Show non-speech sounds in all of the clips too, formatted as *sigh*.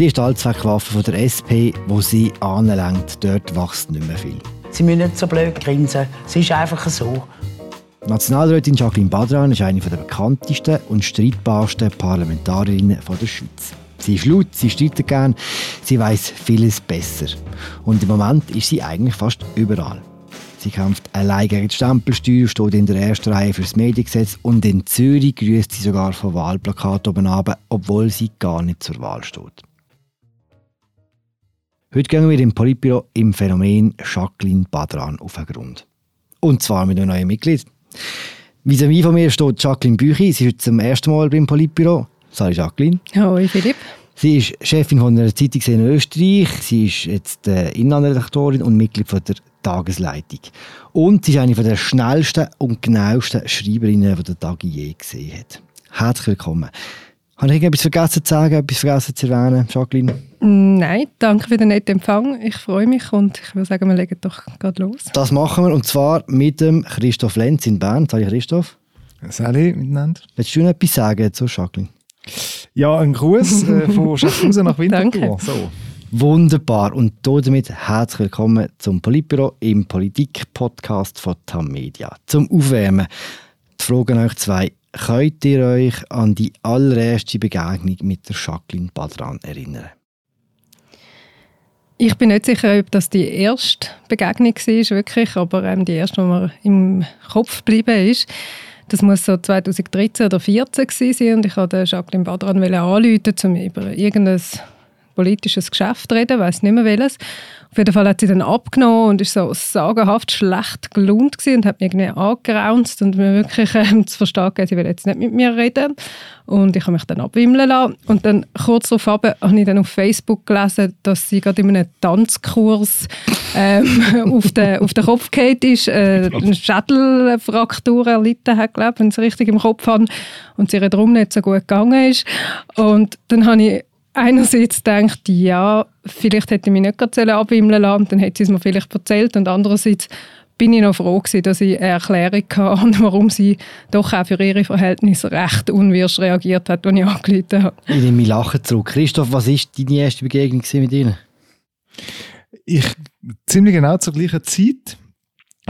Sie ist die Allzweckwaffe von der SP, wo sie anlenkt. Dort wächst nicht mehr viel. Sie müssen nicht so blöd grinsen. Es ist einfach so. Nationalrätin Jacqueline Badran ist eine der bekanntesten und streitbarsten Parlamentarierinnen der Schweiz. Sie ist laut, sie streitet gern, sie weiß vieles besser. Und im Moment ist sie eigentlich fast überall. Sie kämpft allein gegen die Stempelsteuer, steht in der ersten Reihe für das Mediengesetz und in Zürich grüßt sie sogar von Wahlplakat oben runter, obwohl sie gar nicht zur Wahl steht. Heute gehen wir im Politbüro im Phänomen Jacqueline Badran auf den Grund. Und zwar mit einem neuen Mitglied. Vis-à-vis von mir steht Jacqueline Büchi. Sie ist zum ersten Mal beim Politbüro. Salut Jacqueline. Hallo Philipp. Sie ist Chefin von einer Zeitung in Österreich. Sie ist jetzt äh, Innenredaktorin und Mitglied von der Tagesleitung. Und sie ist eine der schnellsten und genauesten Schreiberinnen, die der Tag je gesehen hat. Herzlich willkommen. Habe ich etwas vergessen zu sagen, etwas vergessen zu erwähnen, Jacqueline? Nein, danke für den netten Empfang. Ich freue mich und ich würde sagen, wir legen doch gerade los. Das machen wir und zwar mit dem Christoph Lenz in Bern. Sag Christoph. Salut miteinander. Willst du noch etwas sagen zu Jacqueline? Ja, ein Gruß äh, von *laughs* Schaffhausen nach Winterthur. So. Wunderbar. Und damit herzlich willkommen zum Politbüro im Politik-Podcast von Tamedia. Zum Aufwärmen. Die Frage an euch zwei. Könnt ihr euch an die allererste Begegnung mit der Jacqueline Badran erinnern? Ich bin nicht sicher, ob das die erste Begegnung war, wirklich, aber ähm, die erste, die mir im Kopf geblieben ist. Das muss so 2013 oder 2014 sein und ich wollte Jacqueline Badran anrufen, um über irgendein politisches Geschäft reden, weiß nicht mehr welches. Auf jeden Fall hat sie dann abgenommen und ist so sagenhaft schlecht gelaunt und hat mich irgendwie angeraunzt und mir wirklich ähm, zu verstehen gegeben, sie will jetzt nicht mit mir reden. Und ich habe mich dann abwimmeln lassen. Und dann kurz darauf habe ich dann auf Facebook gelesen, dass sie gerade in einem Tanzkurs ähm, *laughs* auf, den, auf den Kopf gefallen ist, äh, eine Schädelfraktur erlitten hat, glaube wenn es richtig im Kopf habe. Und sie ihr darum nicht so gut gegangen ist. Und dann habe ich einerseits denkt, ja, vielleicht hätte ich mich nicht gerade abwimmeln lassen, dann hätte sie es mir vielleicht erzählt und andererseits bin ich noch froh gewesen, dass ich eine Erklärung hatte, *laughs* warum sie doch auch für ihre Verhältnisse recht unwirsch reagiert hat, als ich angerufen habe. Ich nehme Lachen zurück. Christoph, was war deine erste Begegnung mit ihnen? Ich, ziemlich genau zur gleichen Zeit,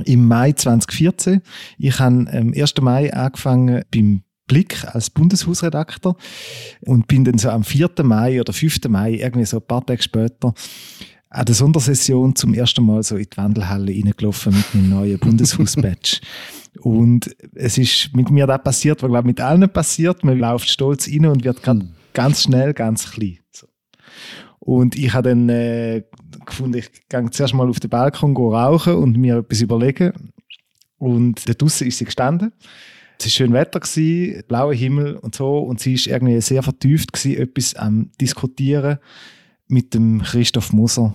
im Mai 2014. Ich habe am 1. Mai angefangen beim Blick als Bundeshausredakteur und bin dann so am 4. Mai oder 5. Mai, irgendwie so ein paar Tage später, an der Sondersession zum ersten Mal so in die Wandelhalle reingelaufen mit meinem neuen *laughs* Bundeshaus-Badge. und es ist mit mir das passiert, was glaube mit allen passiert. Man läuft stolz rein und wird ganz, ganz schnell ganz klein. So. Und ich habe dann äh, gefunden, ich gehe zuerst mal auf den Balkon rauchen und mir etwas überlegen. Und da draußen ist sie gestanden es war schön Wetter, gewesen, blauer Himmel und so. Und sie war irgendwie sehr vertieft, gewesen, etwas am Diskutieren mit dem Christoph Moser,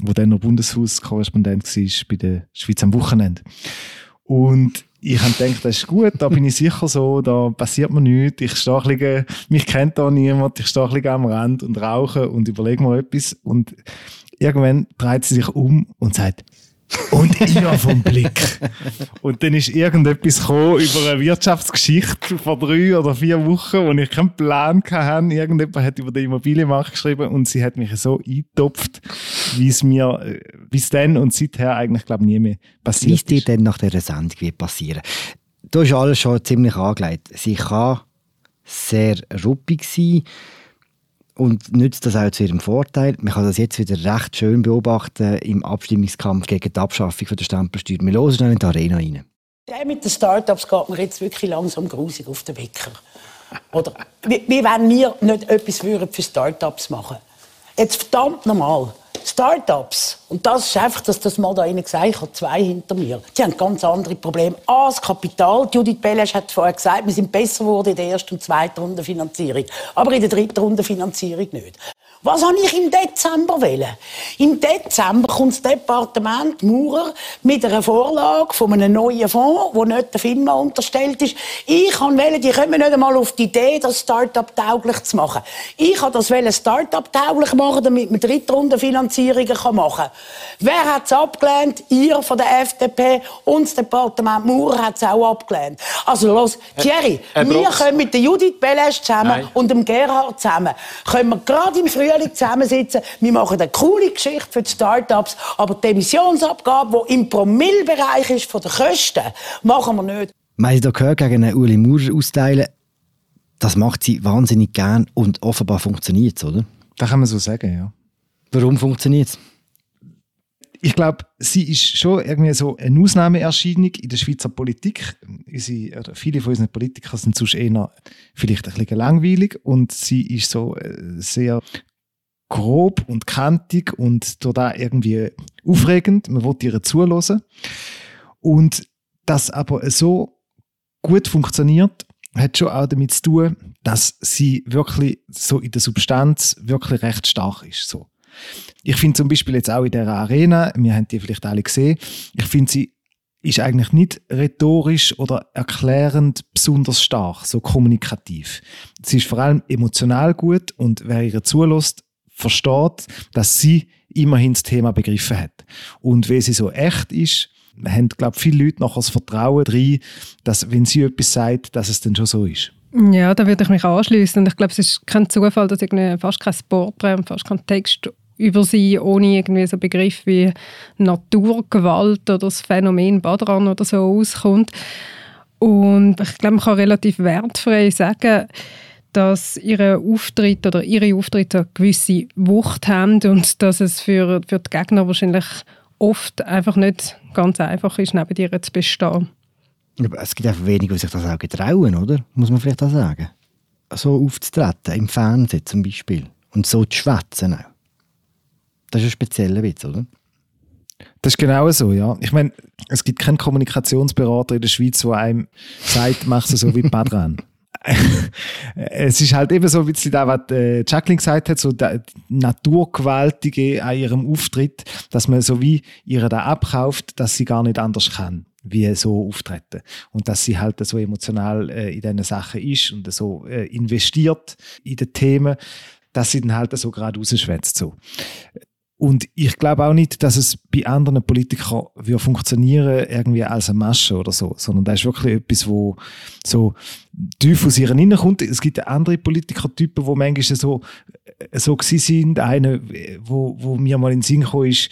der dann noch Bundeshauskorrespondent war bei der Schweiz am Wochenende. Und ich habe gedacht, das ist gut, da bin ich sicher so, da passiert mir nichts. Ich stehe ein bisschen, mich kennt da niemand, ich stehe ein bisschen am Rand und rauche und überlege mir etwas. Und irgendwann dreht sie sich um und sagt, und ich vom Blick. Und dann ist irgendetwas gekommen über eine Wirtschaftsgeschichte vor drei oder vier Wochen, wo ich keinen Plan hatte. Irgendjemand hat über den Immobilienmarkt geschrieben und sie hat mich so eingetopft, wie es mir äh, bis dann und seither eigentlich, glaube ich, nie mehr passiert Wie ist dir denn nach dieser Sendung passieren? Du hast alles schon ziemlich angelegt. Sie kann sehr ruppig sein und nützt das auch zu ihrem Vorteil. Man kann das jetzt wieder recht schön beobachten im Abstimmungskampf gegen die Abschaffung der Stempelsteuer. Wir hören dann in die Arena rein. Mit den Start-ups geht mir jetzt wirklich langsam grusig auf den Wecker. Oder wie, wie wenn wir nicht etwas für Start-ups machen Jetzt verdammt nochmal. Startups, und das ist einfach, dass das mal da Ihnen gesagt ich habe zwei hinter mir, die haben ganz andere Probleme. A, das Kapital. Judith Belesch hat vorher gesagt, wir sind besser geworden in der ersten und zweiten Runde Finanzierung, aber in der dritten Runde Finanzierung nicht. Was habe ich im Dezember wählen? Im Dezember kommt das Departement Maurer mit einer Vorlage von einem neuen Fonds, wo nicht der FINMA unterstellt ist. Ich kann wählen, die kommen nicht einmal auf die Idee, das Start-up tauglich zu machen. Ich kann das wählen, Start-up tauglich machen, damit man Drittrundenfinanzierungen machen kann. Wer hat es abgelehnt? Ihr von der FDP und das Departement Maurer hat es auch abgelehnt. Also los, Thierry, Herr, Herr wir können mit der Judith Belesch zusammen Nein. und dem Gerhard zusammen, können wir gerade im Frühjahr Frühling zusammensitzen. Wir machen eine coole Geschichte für die Start-ups, aber die Emissionsabgabe, die im Promillbereich ist von den Kosten, machen wir nicht. Man hat da gehört, gegen einen Uli Maurer austeilen, das macht sie wahnsinnig gern und offenbar funktioniert es, oder? Das kann man so sagen, ja. Warum funktioniert es? ich glaube, sie ist schon irgendwie so eine Ausnahmeerscheinung in der Schweizer Politik. Unsere, oder viele von unseren Politikern sind sonst eher vielleicht ein bisschen langweilig und sie ist so äh, sehr grob und kantig und total irgendwie aufregend. Man will ihr zulassen. Und das aber so gut funktioniert, hat schon auch damit zu tun, dass sie wirklich so in der Substanz wirklich recht stark ist. So. Ich finde zum Beispiel jetzt auch in der Arena, wir haben die vielleicht alle gesehen, ich finde sie ist eigentlich nicht rhetorisch oder erklärend besonders stark, so kommunikativ. Sie ist vor allem emotional gut und wer ihr zulässt, versteht, dass sie immerhin das Thema begriffen hat. Und wenn sie so echt ist, haben, glaube ich, viele Leute noch das Vertrauen drin, dass, wenn sie etwas sagt, dass es dann schon so ist. Ja, da würde ich mich anschließen. Ich glaube, es ist kein Zufall, dass fast kein Porträt und fast kein Text über sie ohne irgendwie so Begriff wie Naturgewalt oder das Phänomen Badran oder so auskommt. Und ich glaube, man kann relativ wertfrei sagen, dass ihre Auftritt oder ihre Auftritte eine gewisse Wucht haben und dass es für, für die Gegner wahrscheinlich oft einfach nicht ganz einfach ist, neben ihr zu bestehen. Aber es gibt einfach wenige, die sich das auch getrauen, oder? Muss man vielleicht auch sagen. So aufzutreten, im Fernsehen zum Beispiel. Und so zu schwätzen auch. Das ist ein spezieller Witz, oder? Das ist genau so, ja. Ich meine, es gibt keinen Kommunikationsberater in der Schweiz, der einem sagt, mach es so wie Padran. *laughs* *laughs* es ist halt eben so, wie es da, was äh, Jacqueline gesagt hat, so der Naturgewaltige an ihrem Auftritt, dass man so wie ihre da abkauft, dass sie gar nicht anders kann, wie so auftreten. Und dass sie halt so emotional äh, in diesen Sachen ist und so äh, investiert in die Themen, dass sie dann halt so gerade rausschwätzt. So. Und ich glaube auch nicht, dass es bei anderen Politikern würde funktionieren irgendwie als eine Masche oder so, sondern das ist wirklich etwas, wo so tief aus ihren Innen kommt. Es gibt andere Politikertypen, wo manchmal so, so gewesen sind. Einer, wo, wo mir mal in den Sinn kam, ist,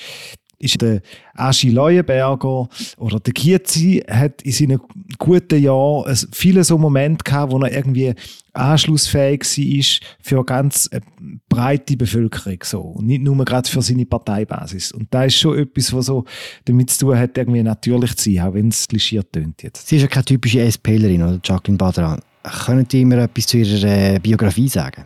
ist der Aschi Leuenberger oder der Kiezi hat in seinen guten Jahren viele so Momente gehabt, wo er irgendwie anschlussfähig war für eine ganz breite Bevölkerung so und nicht nur gerade für seine Parteibasis. Und da ist schon etwas, was so damit zu tun hat, irgendwie natürlich zu sein, auch wenn es klischiert tönt jetzt. Sie ist ja keine typische SPlerin oder Jacqueline Badran. Können Sie mir etwas zu ihrer äh, Biografie sagen?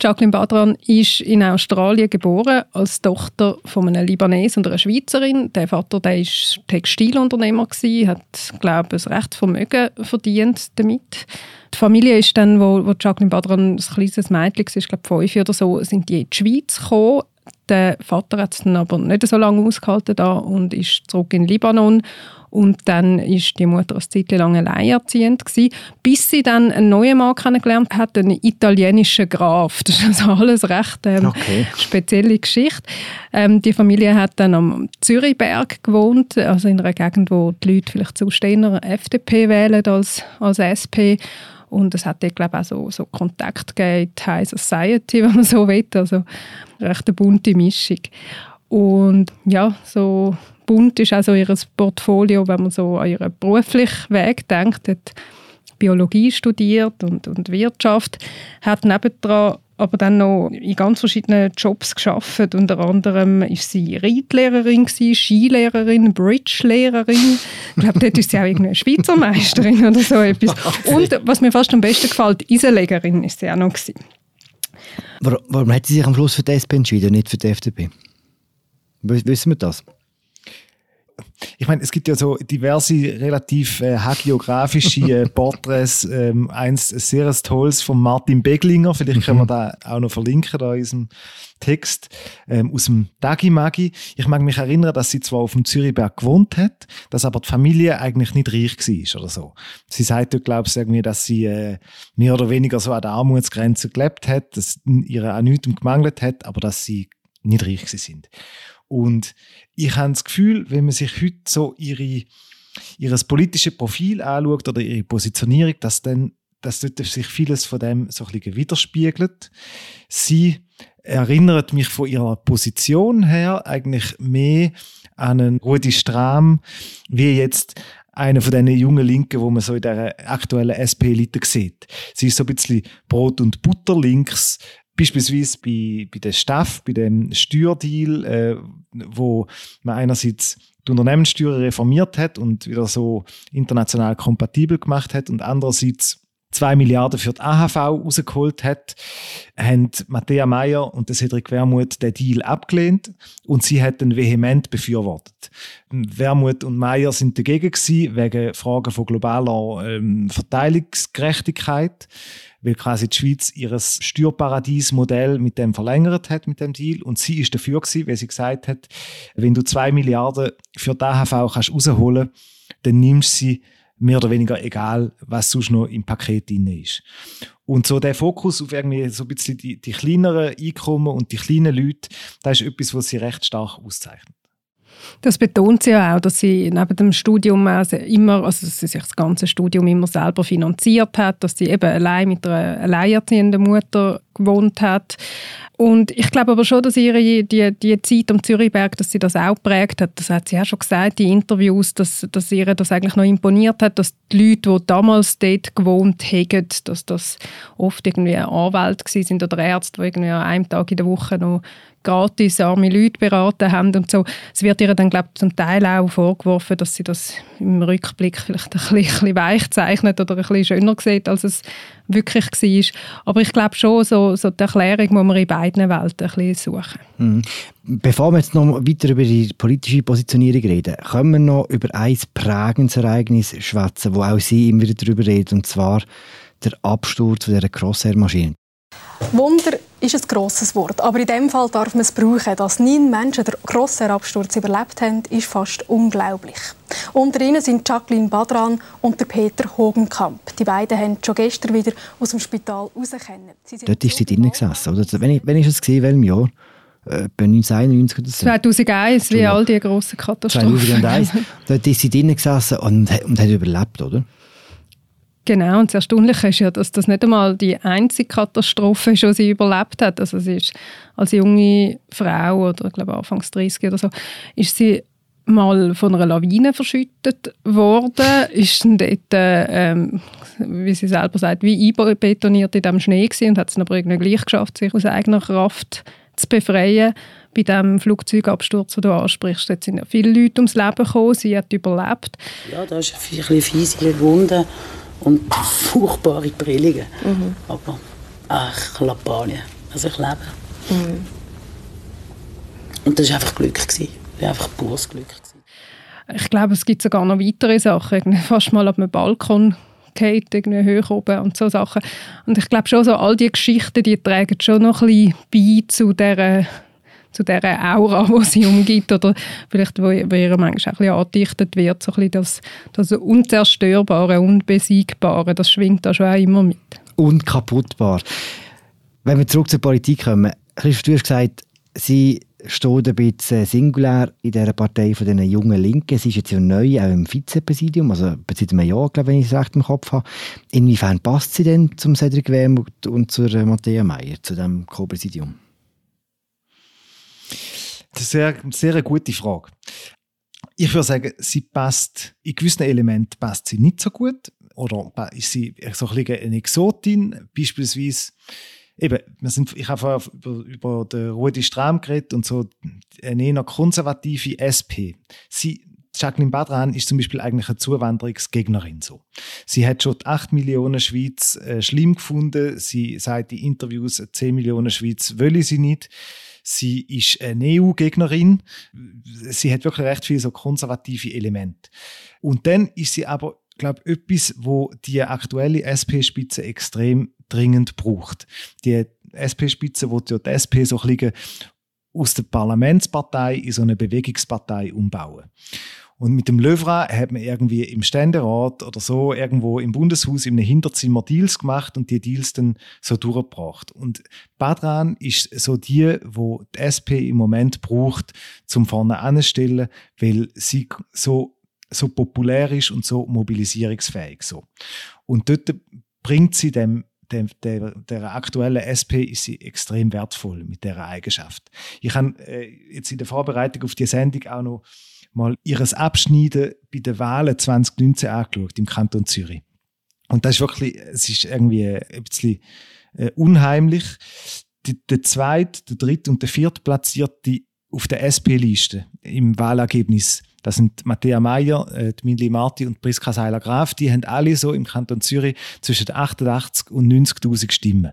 Jacqueline Badran ist in Australien geboren als Tochter von einem Libanesen und einer Schweizerin. Der Vater der ist Textilunternehmer gewesen, hat glaube ich ein recht Vermögen verdient damit. Die Familie ist dann, wo, wo Jacqueline Badran ein kleines Mädchen war, glaube fünf oder so, sind die in die Schweiz gekommen. Der Vater hat es dann aber nicht so lange ausgehalten da und ist zurück in Libanon und dann ist die Mutter eine Zeit lang alleinerziehend gewesen, bis sie dann einen neuen Mann kennengelernt hat, einen italienischen Graf. Das ist also alles recht ähm, okay. spezielle Geschichte. Ähm, die Familie hat dann am Zürichberg gewohnt, also in einer Gegend, wo die Leute vielleicht zu eher FDP wählen als, als SP. Und es hat dort, glaube ich, auch so, so Kontakt gegeben, die High Society, *laughs* wenn man so will. Also recht eine bunte Mischung. Und ja, so bunt ist also ihr Portfolio, wenn man so an ihren beruflichen Weg denkt. Hat Biologie studiert und, und Wirtschaft, hat nebendran aber dann noch in ganz verschiedenen Jobs geschafft. Unter anderem ist sie Reitlehrerin, Skilehrerin, Bridge-Lehrerin. Ich glaube, dort ist sie auch irgendeine Schweizer Meisterin oder so etwas. Und was mir fast am besten gefällt, Eisenlegerin ist sie auch noch gewesen. Warum, warum hat sie sich am Schluss für die SP entschieden und nicht für die FDP? Wissen wir das? Ich meine, es gibt ja so diverse relativ äh, hagiografische äh, *laughs* Porträts. Ähm, eins sehr tolles von Martin Beglinger, vielleicht können wir mhm. da auch noch verlinken da in diesem Text ähm, aus dem Dagi Magi. Ich mag mich erinnern, dass sie zwar auf dem Zürichberg gewohnt hat, dass aber die Familie eigentlich nicht reich war oder so. Sie sagt dort, glaube ich, irgendwie, dass sie äh, mehr oder weniger so an der Armutsgrenze gelebt hat, dass ihre an nichts gemangelt hat, aber dass sie nicht reich sind. Und ich habe das Gefühl, wenn man sich heute so ihre, ihr politisches Profil anschaut oder ihre Positionierung, dass dann dass dort sich vieles von dem so ein bisschen widerspiegelt. Sie erinnert mich von ihrer Position her eigentlich mehr an einen Rudi Stram, wie jetzt einer von diesen jungen Linken, wo man so in der aktuellen SP-Elite sieht. Sie ist so ein bisschen Brot- und Butter links, beispielsweise bei, bei der Staff, bei dem Steuerdeal, äh, wo man einerseits die Unternehmenssteuer reformiert hat und wieder so international kompatibel gemacht hat und andererseits zwei Milliarden für die AHV rausgeholt hat, haben Matthäa Meyer und Cedric Wermuth den Deal abgelehnt und sie hätten vehement befürwortet. Wermuth und Meyer sind dagegen gewesen, wegen Fragen von globaler ähm, Verteilungsgerechtigkeit, weil quasi die Schweiz ihr Steuerparadiesmodell mit dem verlängert hat, mit dem Deal. Und sie ist dafür gewesen, weil sie gesagt hat, wenn du zwei Milliarden für die AHV kannst rausholen, dann nimmst du sie mehr oder weniger egal, was sonst noch im Paket drin ist. Und so der Fokus auf irgendwie so ein bisschen die, die kleineren Einkommen und die kleinen Leute, das ist etwas, was sie recht stark auszeichnet. Das betont sie ja auch, dass sie neben dem Studium immer, also dass sie sich das ganze Studium immer selber finanziert hat, dass sie eben allein mit einer alleinerziehenden Mutter gewohnt hat. Und ich glaube aber schon, dass ihre die, die Zeit am Zürichberg, dass sie das auch prägt hat. Das hat sie auch schon gesagt in Interviews, dass, dass ihr das eigentlich noch imponiert hat, dass die Leute, die damals dort gewohnt haben, dass das oft irgendwie Anwälte sind oder Ärzte, die irgendwie an einem Tag in der Woche noch gratis arme Leute beraten haben und so. Es wird ihr dann, glaube ich, zum Teil auch vorgeworfen, dass sie das im Rückblick vielleicht ein bisschen, *laughs* ein bisschen weich zeichnet oder ein bisschen schöner sieht, als es wirklich war. Aber ich glaube schon, so, so die Erklärung muss man in beiden Welten ein bisschen suchen. Mhm. Bevor wir jetzt noch weiter über die politische Positionierung reden, können wir noch über ein prägendes Ereignis schwätzen, wo auch Sie immer wieder darüber reden, und zwar der Absturz dieser Crossair-Maschine. Wunder ist ein grosses Wort, aber in dem Fall darf man es brauchen. Dass neun Menschen den grossen Absturz überlebt haben, ist fast unglaublich. Unter ihnen sind Jacqueline Badran und der Peter Hogenkamp. Die beiden haben schon gestern wieder aus dem Spital rausgekommen. Dort ist sie drinnen gesessen, oder? Wenn ich, wenn ich es gesehen, welchem Jahr? Äh, 1991 oder so. 2001, wie all die grossen Katastrophen. 2001. *laughs* Dort ist sie drinnen gesessen und, und hat überlebt, oder? Genau, und das Erstaunliche ist ja, dass das nicht einmal die einzige Katastrophe ist, die sie überlebt hat. Also sie ist als junge Frau, oder ich glaube Anfangs 30 oder so, ist sie mal von einer Lawine verschüttet worden, ist dann dort, ähm, wie sie selber sagt, wie einbetoniert in dem Schnee gewesen und hat es aber irgendwie gleich geschafft, sich aus eigener Kraft zu befreien. Bei dem Flugzeugabsturz, den du ansprichst, dort sind ja viele Leute ums Leben gekommen, sie hat überlebt. Ja, da ist ein bisschen fiese Wunde und furchtbare Prellungen. Mhm. Aber ach, Lapanien. Also ich lebe. Mhm. Und das war einfach Glück. Gewesen. Einfach pures Glück. Gewesen. Ich glaube, es gibt sogar noch weitere Sachen. Fast mal auf einem Balkon geht irgendwie hoch oben und so Sachen. Und ich glaube schon, so all die Geschichten, die tragen schon noch ein bisschen bei zu dieser zu dieser Aura, die sie umgibt oder vielleicht, wo, wo ihr manchmal ein bisschen angedichtet wird, so ein bisschen das, das Unzerstörbare, Unbesiegbare, das schwingt da schon auch immer mit. Unkaputtbar. Wenn wir zurück zur Politik kommen, Christoph, du hast gesagt, sie steht ein bisschen singulär in dieser Partei von den jungen Linken. Sie ist jetzt ja neu auch im Vizepräsidium, also seit einem Jahr, glaube ich, wenn ich es recht im Kopf habe. Inwiefern passt sie denn zum Cedric Wermuth und zur Matthäa Meyer, zu dem Co-Präsidium? Das ist eine sehr, gute Frage. Ich würde sagen, sie passt, in gewissen Elementen passt sie nicht so gut. Oder ist sie so ein eine Exotin? Beispielsweise, eben, wir sind, ich habe vorher über, über den Rudi Strahm geredet und so eine eher konservative SP. Sie, Jacqueline Badran ist zum Beispiel eigentlich eine Zuwanderungsgegnerin. So. Sie hat schon die 8 Millionen Schweiz äh, schlimm gefunden. Sie sagt in Interviews, 10 Millionen Schweiz will sie nicht. Sie ist eine EU-Gegnerin. Sie hat wirklich recht viele so konservative Elemente. Und dann ist sie aber, glaube ich, etwas, wo die aktuelle SP-Spitze extrem dringend braucht. Die SP-Spitze, wo die SP so ein bisschen aus der Parlamentspartei in so eine Bewegungspartei umbauen. Und mit dem Löwra hat man irgendwie im Ständerat oder so irgendwo im Bundeshaus in einem Hinterzimmer Deals gemacht und die Deals dann so durchgebracht. Und Badran ist so die, wo die SP im Moment braucht, zum vorne anzustellen, weil sie so so populär ist und so mobilisierungsfähig so. Und dort bringt sie dem der, der, der aktuellen SP ist sie extrem wertvoll mit der Eigenschaft. Ich habe äh, jetzt in der Vorbereitung auf die Sendung auch noch mal ihres Abschneiden bei den Wahlen 2019 angeschaut im Kanton Zürich. Und das ist wirklich, es ist irgendwie ein bisschen äh, unheimlich. Der zweite, der dritte und der vierte platzierte auf der SP-Liste im Wahlergebnis. Das sind Matthäa Meyer, äh, Minli Marti und Priska Seiler-Graf. Die haben alle so im Kanton Zürich zwischen 88 und 90.000 Stimmen.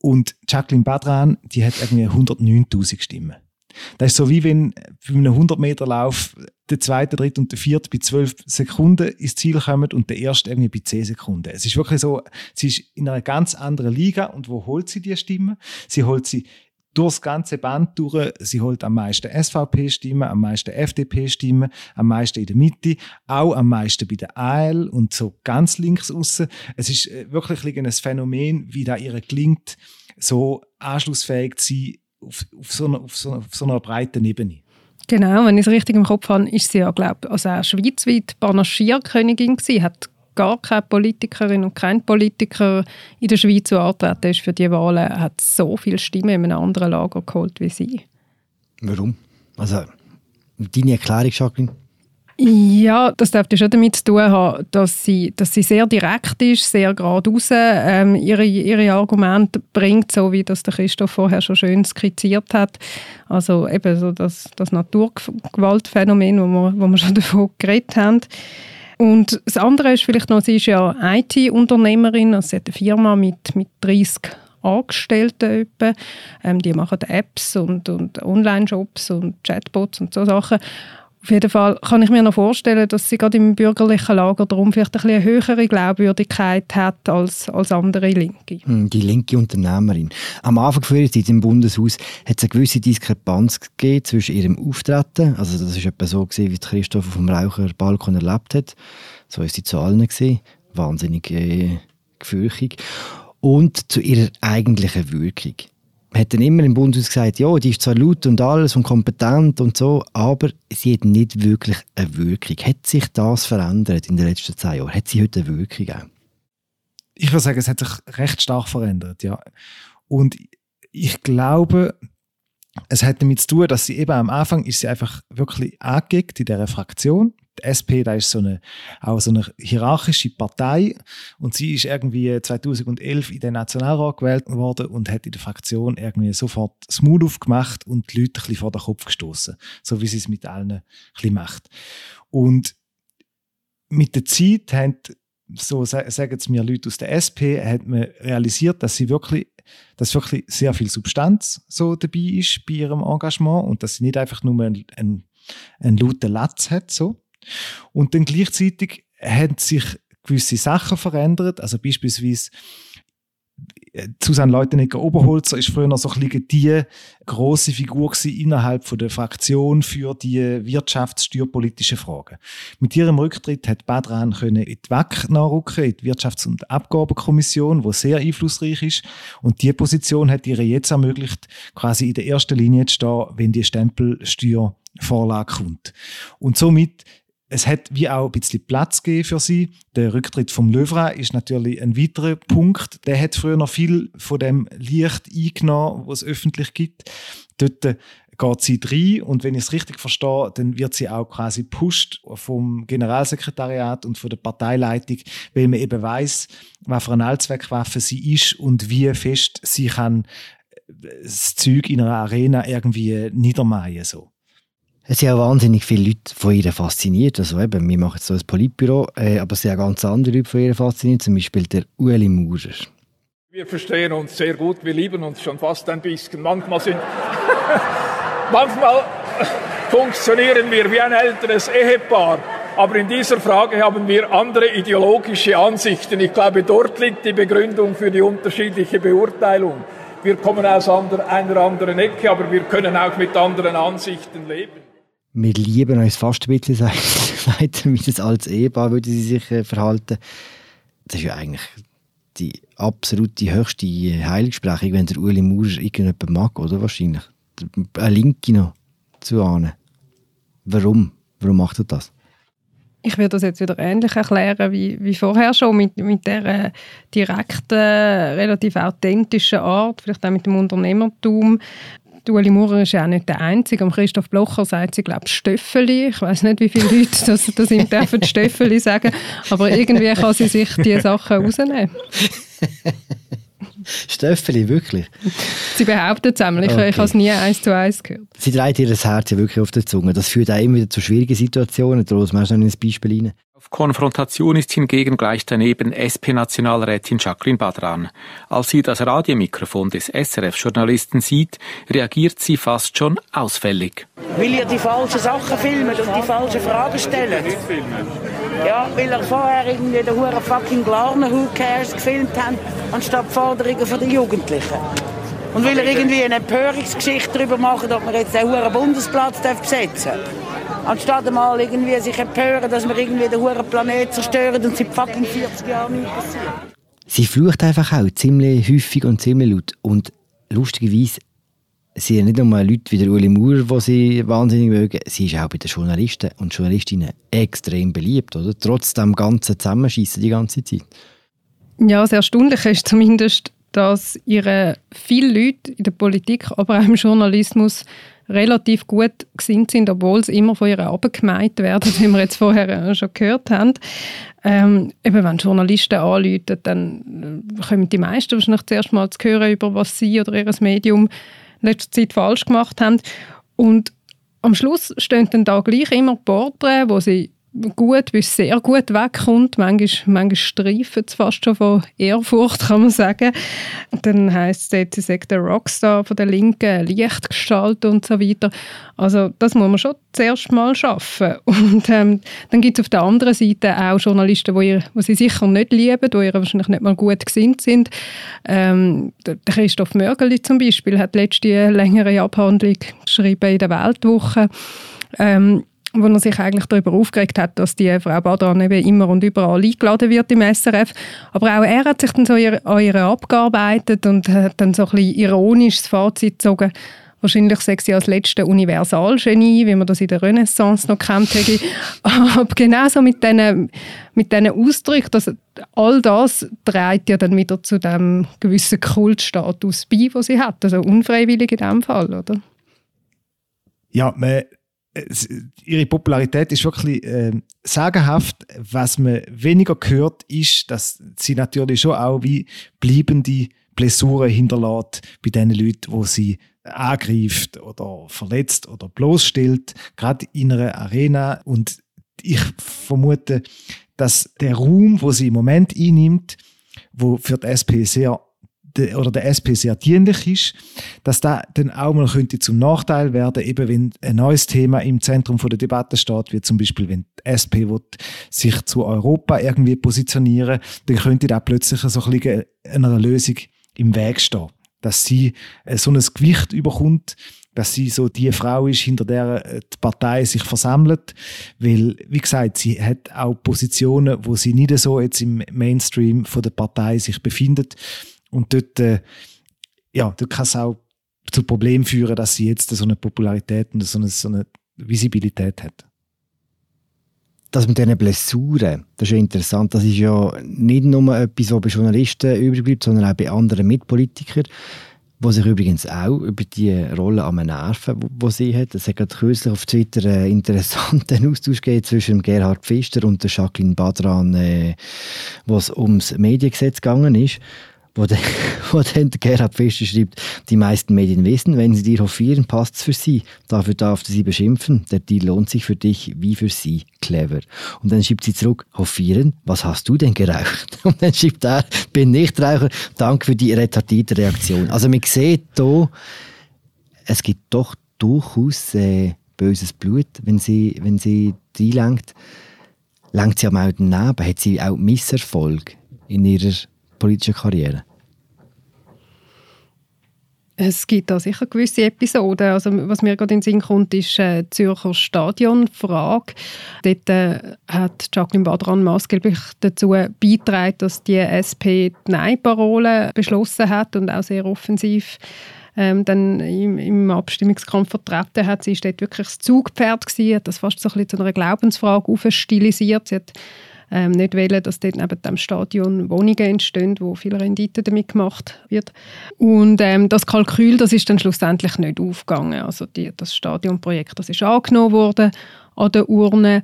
Und Jacqueline Badran, die hat irgendwie 109.000 Stimmen. Das ist so wie wenn bei einem 100-Meter-Lauf der zweite, dritte und der vierte bei 12 Sekunden ins Ziel kommen und der erste irgendwie bei 10 Sekunden. Es ist wirklich so, sie ist in einer ganz anderen Liga und wo holt sie die Stimmen? Sie holt sie durchs ganze Band durch. Sie holt am meisten SVP-Stimmen, am meisten FDP-Stimmen, am meisten in der Mitte, auch am meisten bei der AL und so ganz links außen. Es ist äh, wirklich ein Phänomen, wie da ihr gelingt, so anschlussfähig zu sein auf, auf, so, einer, auf, so, auf so einer breiten Ebene. Genau, wenn ich es richtig im Kopf habe, ist sie ja, glaube ich, also auch schweizweit Panaschier-Königin gewesen, hat gar keine Politikerin und kein Politiker in der Schweiz, der antreten ist für die Wahlen, hat so viele Stimmen in einem anderen Lager geholt wie sie. Warum? Also, deine Erklärung, Jacqueline? Ja, das dürfte schon damit zu tun haben, dass sie, dass sie sehr direkt ist, sehr geradeaus ähm, ihre, ihre Argumente bringt, so wie das der Christoph vorher schon schön skizziert hat. Also eben so das, das Naturgewaltphänomen, wo wir, wo wir schon *laughs* davon geredet haben. Und das andere ist vielleicht noch, sie ist ja IT-Unternehmerin, also sie hat eine Firma mit, mit 30 Angestellten. Etwa. Ähm, die machen Apps und, und Online-Shops und Chatbots und so Sachen. Auf jeden Fall kann ich mir noch vorstellen, dass sie gerade im bürgerlichen Lager darum vielleicht ein eine höhere Glaubwürdigkeit hat als, als andere Linke. Hm, die linke Unternehmerin. Am Anfang für ihre Zeit im Bundeshaus hat es eine gewisse Diskrepanz gegeben zwischen ihrem Auftreten, also das ist etwa so gewesen, wie Christoph dem Raucherbalkon erlebt hat, so ist sie zu allen gesehen, wahnsinnig äh, gefürchtig, und zu ihrer eigentlichen Wirkung hat dann immer im Bundeshaus gesagt, ja, die ist zwar laut und alles und kompetent und so, aber sie hat nicht wirklich eine Wirkung. Hat sich das verändert in den letzten zehn Jahren? Hat sie heute eine Wirkung? Ich würde sagen, es hat sich recht stark verändert, ja. Und ich glaube, es hat damit zu tun, dass sie eben am Anfang ist sie einfach wirklich angeeckt in dieser Fraktion die SP, da ist so eine, auch so eine hierarchische Partei. Und sie ist irgendwie 2011 in den Nationalrat gewählt worden und hat in der Fraktion irgendwie sofort smooth aufgemacht und die Leute ein bisschen vor den Kopf gestoßen, so wie sie es mit allen ein bisschen macht. Und mit der Zeit haben so sagen es mir Leute aus der SP, hat man realisiert, dass sie wirklich, dass wirklich sehr viel Substanz so dabei ist bei ihrem Engagement und dass sie nicht einfach nur einen, einen, einen lauten Latz hat so, und dann gleichzeitig haben sich gewisse Sachen verändert, also beispielsweise äh, Susanne Leutenegger Oberholzer ist früher noch so ein bisschen die große Figur innerhalb von der Fraktion für die wirtschaftssteuerpolitischen Fragen. Mit ihrem Rücktritt hat Badran können in die WAC nachrücken, in die Wirtschafts- und Abgabenkommission, wo sehr einflussreich ist. Und die Position hat ihr jetzt ermöglicht, quasi in der ersten Linie zu stehen, wenn die Stempelsteuervorlage kommt. Und somit es hat wie auch ein bisschen Platz gegeben für sie. Der Rücktritt vom Löwra ist natürlich ein weiterer Punkt. Der hat früher noch viel von dem Licht eingenommen, was es öffentlich gibt. Dort äh, geht sie rein und wenn ich es richtig verstehe, dann wird sie auch quasi pusht vom Generalsekretariat und von der Parteileitung, weil man eben weiß, was für eine Allzweckwaffe sie ist und wie fest sie kann äh, das Zeug in einer Arena irgendwie niedermähen so. Es sind auch wahnsinnig viele Leute von ihr fasziniert. Also eben, wir machen jetzt so ein Politbüro, äh, aber es sind auch ganz andere Leute von ihr fasziniert. Zum Beispiel der Ueli Maurer. Wir verstehen uns sehr gut, wir lieben uns schon fast ein bisschen. Manchmal sind... *laughs* Manchmal funktionieren wir wie ein älteres Ehepaar. Aber in dieser Frage haben wir andere ideologische Ansichten. Ich glaube, dort liegt die Begründung für die unterschiedliche Beurteilung. Wir kommen aus einer anderen Ecke, aber wir können auch mit anderen Ansichten leben. Wir lieben uns fast ein bisschen, *laughs* sagt er, als Ehepaar würde sie sich äh, verhalten. Das ist ja eigentlich die absolute höchste Heiligsprechung, wenn der Uli Maurer irgendjemanden mag, oder? Wahrscheinlich. Eine Linke noch zu ahnen. Warum? Warum macht er das? Ich würde das jetzt wieder ähnlich erklären wie, wie vorher schon, mit, mit der direkten, relativ authentischen Art, vielleicht auch mit dem Unternehmertum. Ueli Maurer ist ja auch nicht der Einzige. Am Christoph Blocher sagt sie, glaube ich, Stöffeli. Ich weiß nicht, wie viele Leute *laughs* das, das ihm dürfen Stöffeli sagen, aber irgendwie kann sie sich diese Sachen rausnehmen. *laughs* Stöffeli, wirklich? Sie behauptet es einmal. Ich, okay. ich habe es nie eins zu eins gehört. Sie dreht ihr das Herz ja wirklich auf der Zunge. Das führt auch immer wieder zu schwierigen Situationen. Da lassen wir noch ein Beispiel rein. Auf Konfrontation ist hingegen gleich daneben SP-Nationalrätin Jacqueline Badran. Als sie das Radiomikrofon des SRF-Journalisten sieht, reagiert sie fast schon ausfällig. Will ihr die falschen Sachen filmen und die falschen Fragen stellen? Ja, weil er vorher irgendwie den Huren fucking Glarner Who Cares gefilmt hat, anstatt Forderungen der Jugendlichen. Und will er irgendwie eine Empörungsgeschichte darüber machen, ob man jetzt den Huren Bundesplatz besetzen darf. Anstatt einmal irgendwie sich empören, dass wir irgendwie den Huren Planet zerstören und seit fucking 40 Jahren nichts passiert. Sie flucht einfach auch ziemlich häufig und ziemlich laut. Und lustigerweise sind nicht nur Leute wie der Uli Maurer, die sie wahnsinnig mögen, sie ist auch bei den Journalisten und Journalistinnen extrem beliebt, oder? Trotz dem ganzen Zusammenschießen die ganze Zeit. Ja, das Erstaunliche ist zumindest, dass ihre viele Leute in der Politik, aber auch im Journalismus relativ gut gesinnt sind, obwohl sie immer von ihr abgemeint werden, *laughs* wie wir jetzt vorher schon gehört haben. Ähm, eben wenn Journalisten anrufen, dann kommen die meisten wahrscheinlich zuerst mal zu hören, über was sie oder ihr Medium letzter Zeit falsch gemacht haben. Und am Schluss stehen dann da gleich immer Porträts, wo sie gut bis sehr gut wegkommt. Manchmal, manchmal streifen es fast schon von Ehrfurcht, kann man sagen. Dann heisst es, sie sagt der Rockstar von der Linken, Lichtgestalt und so weiter. Also das muss man schon zuerst mal schaffen. *laughs* Und ähm, dann gibt es auf der anderen Seite auch Journalisten, die, ihr, die sie sicher nicht lieben, die ihr wahrscheinlich nicht mal gut gesinnt sind. Ähm, der Christoph Mörgeli zum Beispiel hat letzte längere Abhandlung geschrieben in der Weltwoche. Ähm, wo er sich eigentlich darüber aufgeregt hat, dass die Frau Badran eben immer und überall eingeladen wird im SRF. Aber auch er hat sich dann so an ihr abgearbeitet und hat dann so ein bisschen ironisch das Fazit gezogen, Wahrscheinlich sei sie als letzte Universalgenie, wie man das in der Renaissance noch kennt. *laughs* Aber genauso mit diesen mit Ausdrücken, dass all das trägt ja dann wieder zu dem gewissen Kultstatus bei, den sie hat. Also unfreiwillig in dem Fall, oder? Ja, man ihre Popularität ist wirklich äh, sagenhaft. Was man weniger hört, ist, dass sie natürlich schon auch wie bleibende Blessuren hinterlässt bei den Leuten, wo sie angreift oder verletzt oder bloßstellt, gerade in einer Arena. Und ich vermute, dass der Ruhm, wo sie im Moment einnimmt, wo für die SP sehr de, oder der SP sehr dienlich ist, dass da dann auch mal könnte zum Nachteil werden, eben wenn ein neues Thema im Zentrum von der Debatte steht, wie zum Beispiel wenn die SP sich zu Europa irgendwie positionieren, dann könnte da plötzlich so ein bisschen einer Lösung im Weg stehen, dass sie äh, so ein Gewicht überkommt, dass sie so die Frau ist, hinter der äh, die Partei sich versammelt, weil, wie gesagt, sie hat auch Positionen, wo sie nicht so jetzt im Mainstream von der Partei sich befindet und dort, äh, ja, dort kann es auch zu Problemen führen, dass sie jetzt so eine Popularität und so eine, so eine Visibilität hat. Das mit diesen Blessuren, das ist ja interessant. Das ist ja nicht nur etwas, was bei Journalisten übrig bleibt, sondern auch bei anderen Mitpolitikern, die sich übrigens auch über die Rolle am Nerven, die sie hat. Es hat gerade kürzlich auf Twitter einen interessanten Austausch gegeben zwischen Gerhard Pfister und Jacqueline Badran, äh, wo es ums Mediengesetz gegangen ist wo, de, *laughs* wo dann Gerhard Fischer schreibt, die meisten Medien wissen, wenn sie dir hofieren, passt es für sie. Dafür darf sie beschimpfen. Der Deal lohnt sich für dich wie für sie. Clever. Und dann schreibt sie zurück, hofieren, was hast du denn geraucht? *laughs* Und dann schreibt er, bin Nichtraucher, danke für die retardierte Reaktion. Also man sieht hier, es gibt doch durchaus äh, böses Blut, wenn sie, wenn sie reinlenkt. Lenkt sie aber auch daneben, hat sie auch Misserfolg in ihrer politischen Karriere? Es gibt da sicher gewisse Episoden. Also, was mir gerade in den Sinn kommt, ist äh, die Zürcher Stadionfrage. Dort äh, hat Jacqueline Badran maßgeblich dazu beigetragen, dass die SP die Nein-Parole beschlossen hat und auch sehr offensiv ähm, dann im, im, Abstimmungskampf vertreten hat. Sie ist dort wirklich das Zugpferd gewesen, hat das fast so ein bisschen zu einer Glaubensfrage aufstilisiert. Sie hat ähm, nicht wollen, dass dort neben dem Stadion Wohnungen entstehen, wo viel Rendite damit gemacht wird. Und ähm, das Kalkül, das ist dann schlussendlich nicht aufgegangen. Also die, das Stadionprojekt, das ist angenommen worden an der Urne.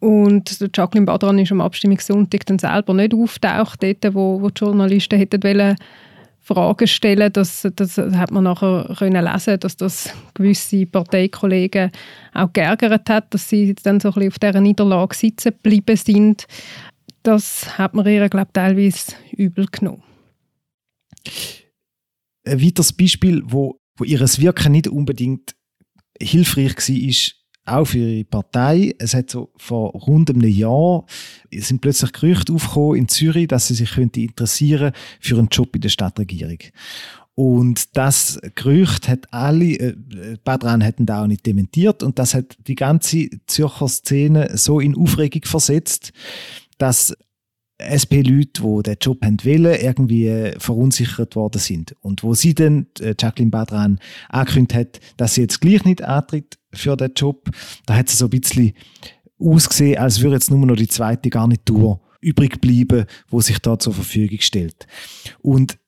Und Jacqueline Badran ist am Abstimmungssonntag dann selber nicht auftaucht, dort, wo, wo die Journalisten hätten wollen, Fragen stellen. Das, das hat man nachher können lesen, dass das gewisse Parteikollegen auch geärgert hat, dass sie dann so ein bisschen auf dieser Niederlage sitzen geblieben sind. Das hat man ihr, glaube ich, teilweise übel genommen. Ein weiteres Beispiel, wo, wo ihr Wirken nicht unbedingt hilfreich war, auch für ihre Partei. Es hat so vor rund einem Jahr sind plötzlich Gerüchte aufgekommen in Zürich, dass sie sich könnte interessieren für einen Job in der Stadtregierung. Und das Gerücht hat alle, äh, Badran hätten da auch nicht dementiert und das hat die ganze Zürcher Szene so in Aufregung versetzt, dass SP-Leute, die den Job haben wollen, irgendwie verunsichert worden sind. Und wo sie dann, äh, Jacqueline Badran, angekündigt hat, dass sie jetzt gleich nicht antritt für den Job, da hat sie so ein bisschen ausgesehen, als würde jetzt nur noch die zweite Garnitur übrig bleiben, wo sich da zur Verfügung stellt. Und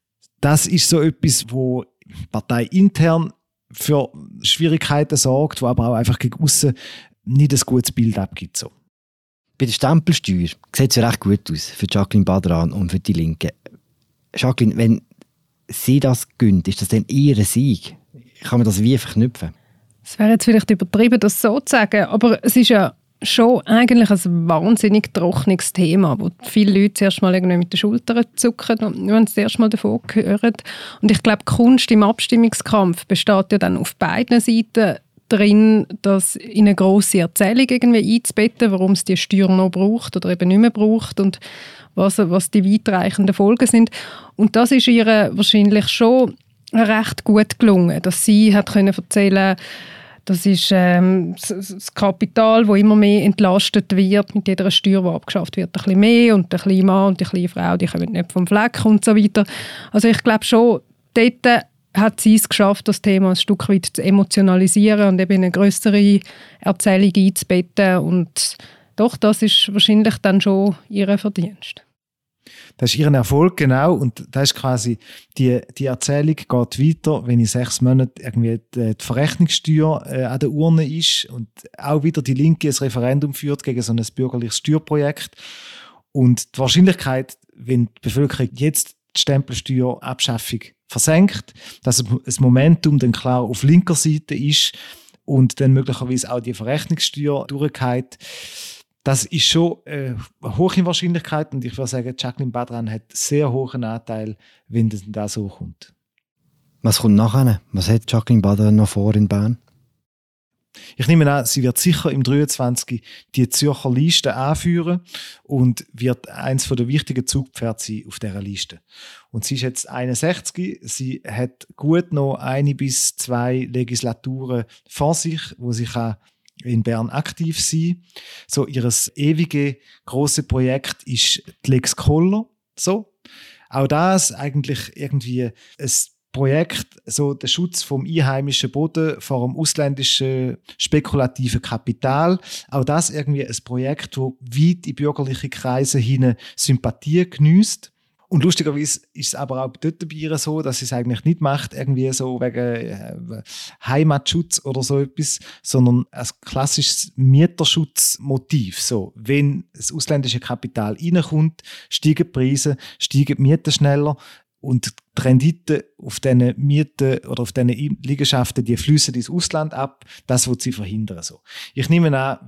das ist so etwas, wo Partei intern für Schwierigkeiten sorgt, wo aber auch einfach gegen außen nicht ein gutes Bild abgibt. So. Bei der Stempelsteuer sieht es ja recht gut aus für Jacqueline Badran und für die Linke. Jacqueline, wenn sie das gönnt, ist das dann ihr Sieg? Kann man das wie verknüpfen? Es wäre jetzt vielleicht übertrieben, das so zu sagen, aber es ist ja schon eigentlich ein wahnsinnig trockenes Thema, wo viele Leute zuerst mal irgendwie mit den Schultern zucken, wenn sie das erste Mal davon hören. Und ich glaube, Kunst im Abstimmungskampf besteht ja dann auf beiden Seiten drin, das in eine grosse Erzählung irgendwie einzubetten, warum es die Steuer noch braucht oder eben nicht mehr braucht und was, was die weitreichenden Folgen sind. Und das ist ihr wahrscheinlich schon recht gut gelungen, dass sie hat können erzählen das ist ähm, das Kapital, das immer mehr entlastet wird mit jeder Steuer, die abgeschafft wird, ein bisschen mehr und der kleine Mann und die kleine Frau, die kommen nicht vom Fleck und so weiter. Also ich glaube schon, dort hat sie es geschafft, das Thema ein Stück weit zu emotionalisieren und eben in eine größere Erzählung einzubetten. Und doch, das ist wahrscheinlich dann schon ihr Verdienst. Das ist ihren Erfolg, genau. Und das ist quasi, die, die Erzählung geht weiter, wenn in sechs Monaten irgendwie die, die Verrechnungssteuer äh, an der Urne ist und auch wieder die Linke ein Referendum führt gegen so ein bürgerliches Steuerprojekt. Und die Wahrscheinlichkeit, wenn die Bevölkerung jetzt die Stempelsteuerabschaffung versenkt, dass das Momentum dann klar auf linker Seite ist und dann möglicherweise auch die Verrechnungssteuer durchgeht. Das ist schon äh, eine hohe Wahrscheinlichkeit und ich würde sagen, Jacqueline Badran hat sehr hohen Anteil, wenn das da so kommt. Was kommt nachher? Was hat Jacqueline Badran noch vor in Bern? Ich nehme an, sie wird sicher im 23 die Zürcher Liste anführen und wird eins der wichtigen Zugpferde sein auf dieser Liste. Und sie ist jetzt 61, sie hat gut noch eine bis zwei Legislaturen vor sich, wo sie kann in Bern aktiv sein. So ihres ewige große Projekt ist die Lex Koller. So auch das eigentlich irgendwie ein Projekt, so der Schutz vom einheimischen Boden vor dem ausländischen spekulativen Kapital. Auch das irgendwie ein Projekt, wo weit in bürgerliche Kreise hinein Sympathie genießt. Und lustigerweise ist es aber auch dort bei ihr so, dass sie es eigentlich nicht macht, irgendwie so wegen äh, Heimatschutz oder so etwas, sondern als klassisches Mieterschutzmotiv. So, wenn das ausländische Kapital reinkommt, steigen die Preise, steigen die Mieten schneller und die Rendite auf diesen Mieten oder auf diesen Liegenschaften, die fließen ins Ausland ab. Das wird sie verhindern. So. Ich nehme an,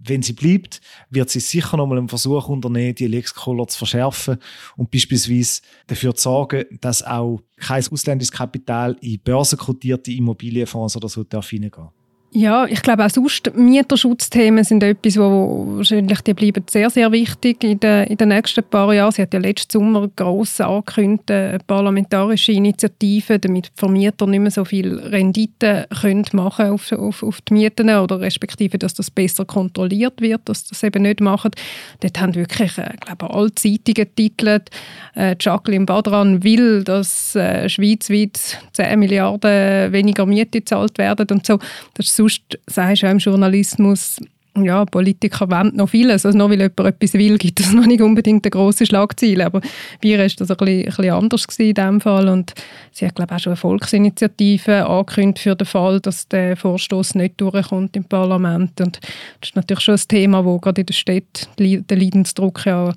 wenn sie bleibt, wird sie sicher noch mal einen Versuch unternehmen, die Lex-Collar zu verschärfen und beispielsweise dafür zu sorgen, dass auch kein ausländisches Kapital in börsenkotierte Immobilienfonds oder so darf hineingehen. Ja, ich glaube auch sonst Mieterschutzthemen sind etwas, wo wahrscheinlich die bleiben sehr, sehr wichtig in den, in den nächsten paar Jahren. Sie hat ja letzten Sommer gross angekündigt, eine parlamentarische Initiative, damit Vermieter nicht mehr so viel Rendite können machen auf, auf, auf die Mieten oder respektive, dass das besser kontrolliert wird, dass das eben nicht machen. Dort haben wirklich, äh, glaube alle Zeitungen getitelt, äh, Jacqueline Badran will, dass äh, schweizweit 10 Milliarden weniger Miete gezahlt werden und so. Das sonst sagst du im Journalismus, ja, Politiker wollen noch vieles. Also nur weil jemand etwas will, gibt es *laughs* noch nicht unbedingt eine grosse Schlagzeile. Aber ihr war das ein bisschen, ein bisschen anders in diesem Fall. Und sie hat, glaube ich, auch schon eine Volksinitiative angekündigt für den Fall, dass der Vorstoß nicht durchkommt im Parlament. Und das ist natürlich schon ein Thema, wo gerade in der Stadt der Leidensdruck ja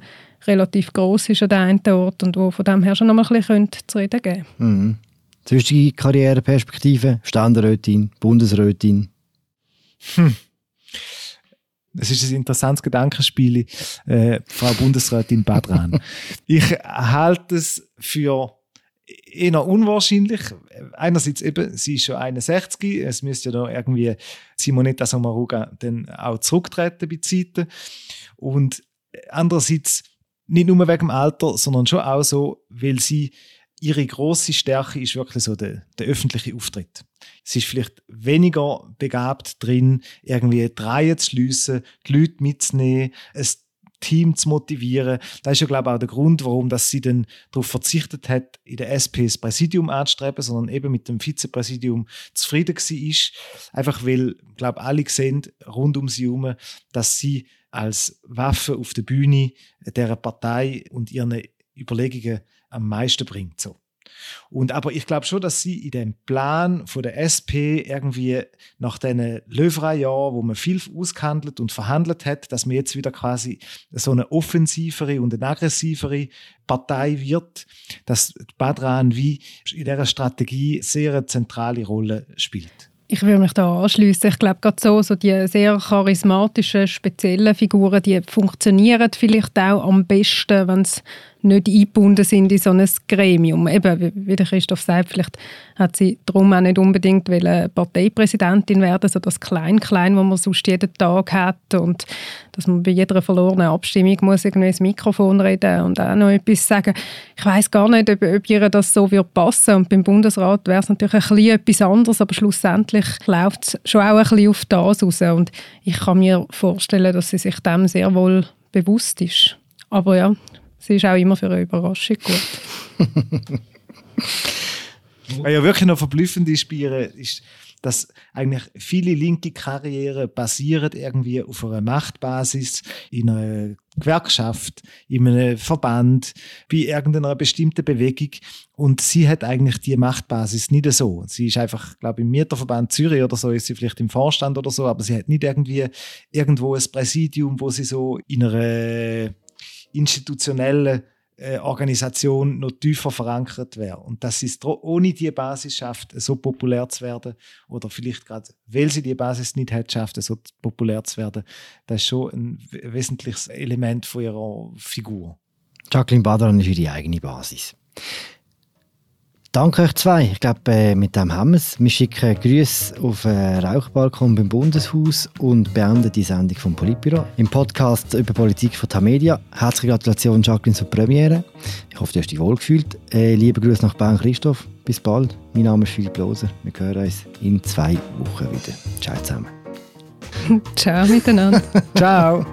relativ groß ist an dem einen Ort und wo von dem her schon noch ein bisschen zu reden geben mhm. Zwischige Karriereperspektive, Ständerätin, Bundesrätin. Hm. Es ist ein interessantes Gedankenspiel, äh, Frau Bundesrätin Badran. *laughs* ich halte es für eher unwahrscheinlich. Einerseits eben, sie ist schon 61, es müsste ja noch irgendwie Simonetta Sommaruga dann auch zurücktreten bei Zeiten. Und andererseits nicht nur wegen dem Alter, sondern schon auch so, weil sie ihre große Stärke ist wirklich so der, der öffentliche Auftritt. Sie ist vielleicht weniger begabt drin, irgendwie Dreie zu schliessen, die Leute mitzunehmen, ein Team zu motivieren. Das ist ja, glaube ich, auch der Grund, warum dass sie dann darauf verzichtet hat, in der SP das Präsidium anzustreben, sondern eben mit dem Vizepräsidium zufrieden war. Einfach weil, glaube ich, alle sehen rund um sie herum, dass sie als Waffe auf der Bühne der Partei und ihren Überlegungen am meisten bringt. So. Und aber ich glaube schon, dass sie in dem Plan von der SP irgendwie nach diesen Löwrei-Jahren, wo man viel ausgehandelt und verhandelt hat, dass man jetzt wieder quasi so eine offensivere und eine aggressivere Partei wird, dass Badran wie in dieser Strategie sehr eine zentrale Rolle spielt. Ich würde mich da anschließen. Ich glaube, gerade so, so die sehr charismatischen, speziellen Figuren, die funktionieren vielleicht auch am besten, wenn es nicht eingebunden sind in so ein Gremium. Eben, wie der Christoph sagt, vielleicht hat sie darum auch nicht unbedingt Parteipräsidentin werden, so das Klein-Klein, was man sonst jeden Tag hat und dass man bei jeder verlorenen Abstimmung muss irgendwie ins Mikrofon reden und auch noch etwas sagen. Ich weiß gar nicht, ob, ob ihr das so wird passen und beim Bundesrat wäre es natürlich ein etwas anderes, aber schlussendlich läuft es schon auch ein bisschen auf das raus und ich kann mir vorstellen, dass sie sich dem sehr wohl bewusst ist. Aber ja, sie ist auch immer für eine Überraschung gut. *laughs* Was ja wirklich noch verblüffend ist bei ihr, ist, dass eigentlich viele linke Karrieren basieren irgendwie auf einer Machtbasis in einer Gewerkschaft, in einem Verband, bei irgendeiner bestimmten Bewegung. Und sie hat eigentlich die Machtbasis nicht so. Sie ist einfach, glaube ich, im Mieterverband Zürich oder so, ist sie vielleicht im Vorstand oder so, aber sie hat nicht irgendwie irgendwo ein Präsidium, wo sie so in einer institutionelle äh, Organisation noch tiefer verankert wäre. Und dass sie es ohne diese Basis schafft, so populär zu werden, oder vielleicht gerade, weil sie die Basis nicht hat, schafft, so populär zu werden, das ist schon ein wesentliches Element von ihrer Figur. Jacqueline Badran ist ihre eigene Basis. Danke euch zwei. Ich glaube, äh, mit dem haben wir es. Wir schicken Grüße auf den Rauchbalkon beim Bundeshaus und beenden die Sendung vom Politbüro. Im Podcast über Politik von Tamedia. Herzliche Gratulation, Jacqueline, zur Premiere. Ich hoffe, du hast dich wohlgefühlt. Äh, liebe Grüße nach Bern, Christoph. Bis bald. Mein Name ist Philipp Loser. Wir hören uns in zwei Wochen wieder. Ciao zusammen. *laughs* Ciao miteinander. *laughs* Ciao.